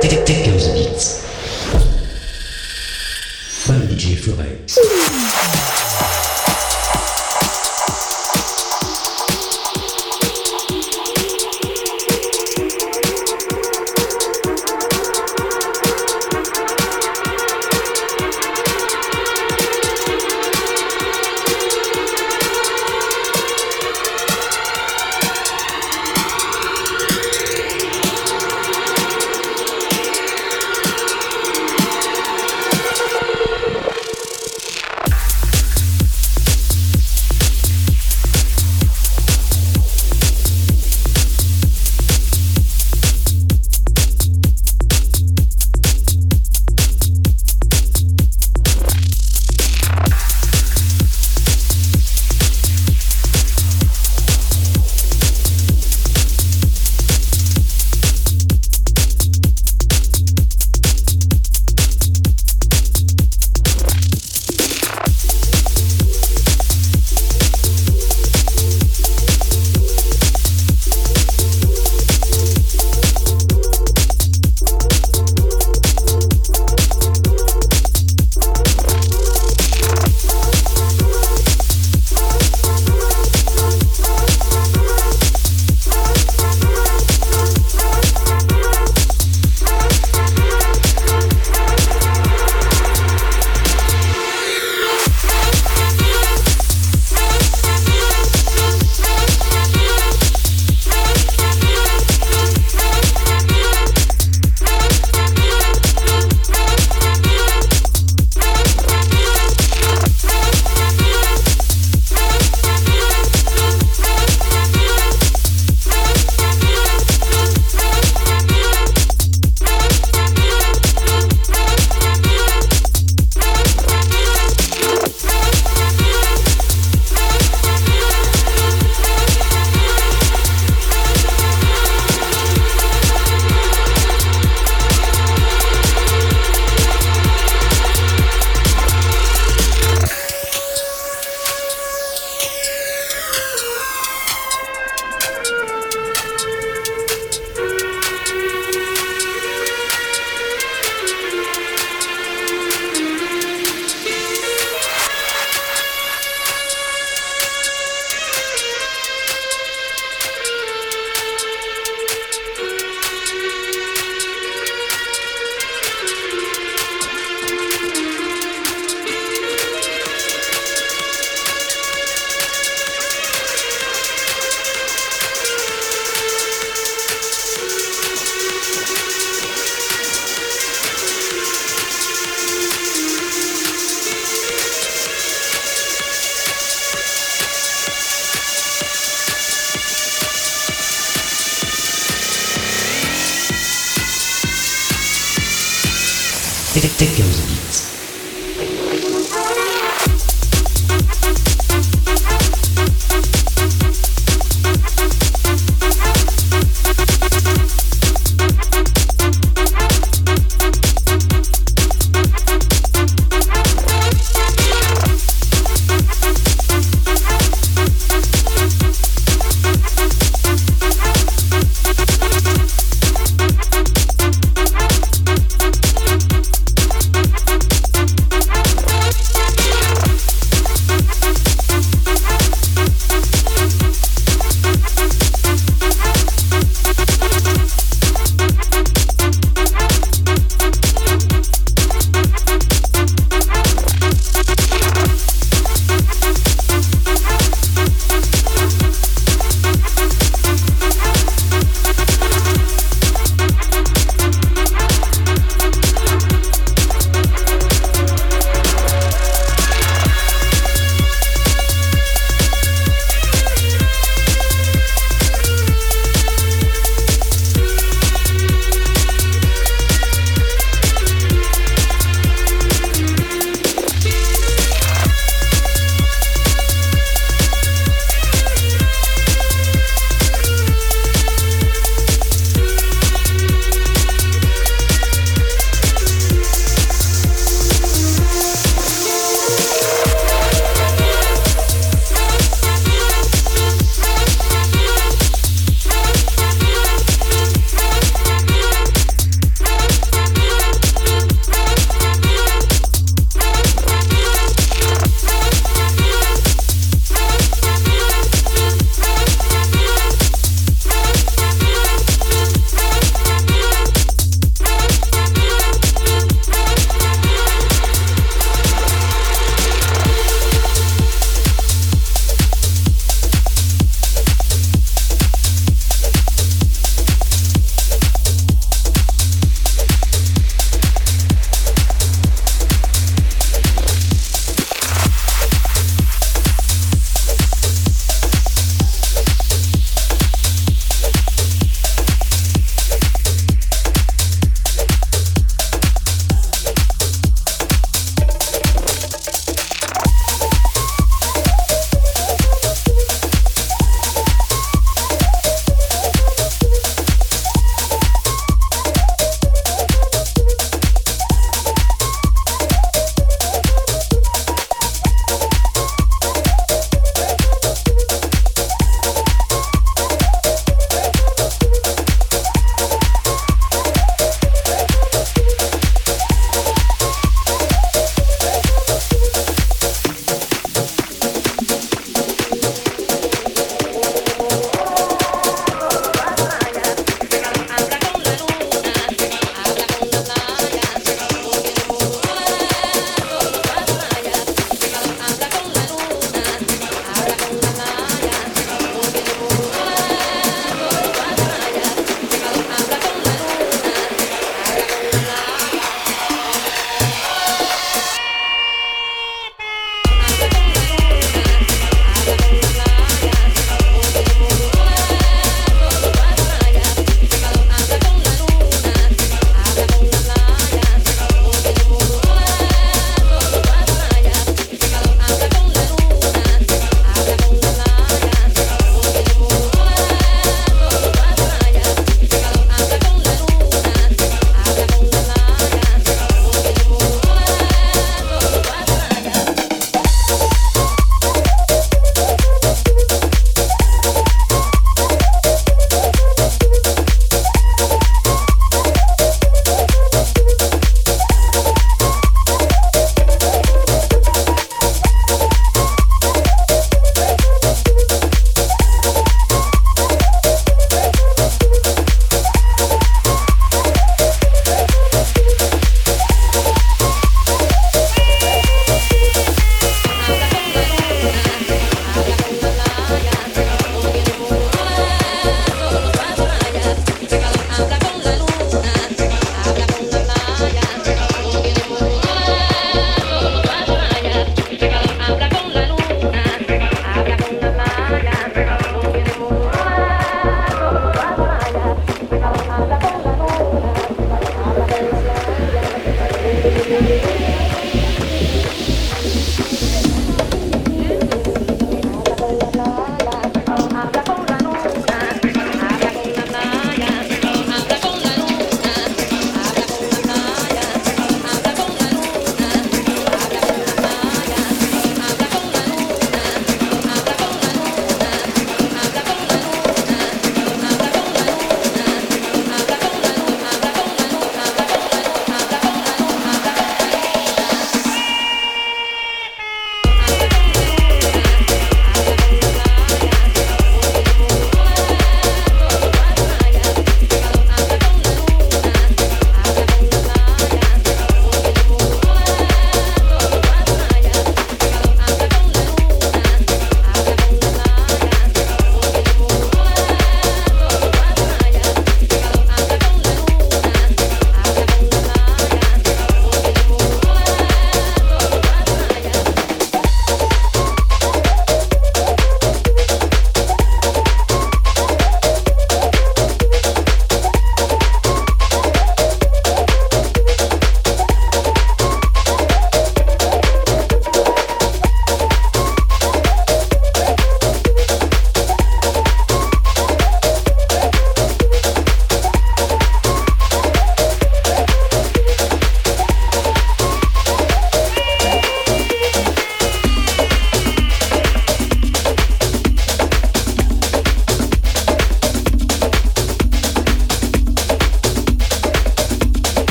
Detectives Beats. By DJ Florence.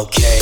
Okay.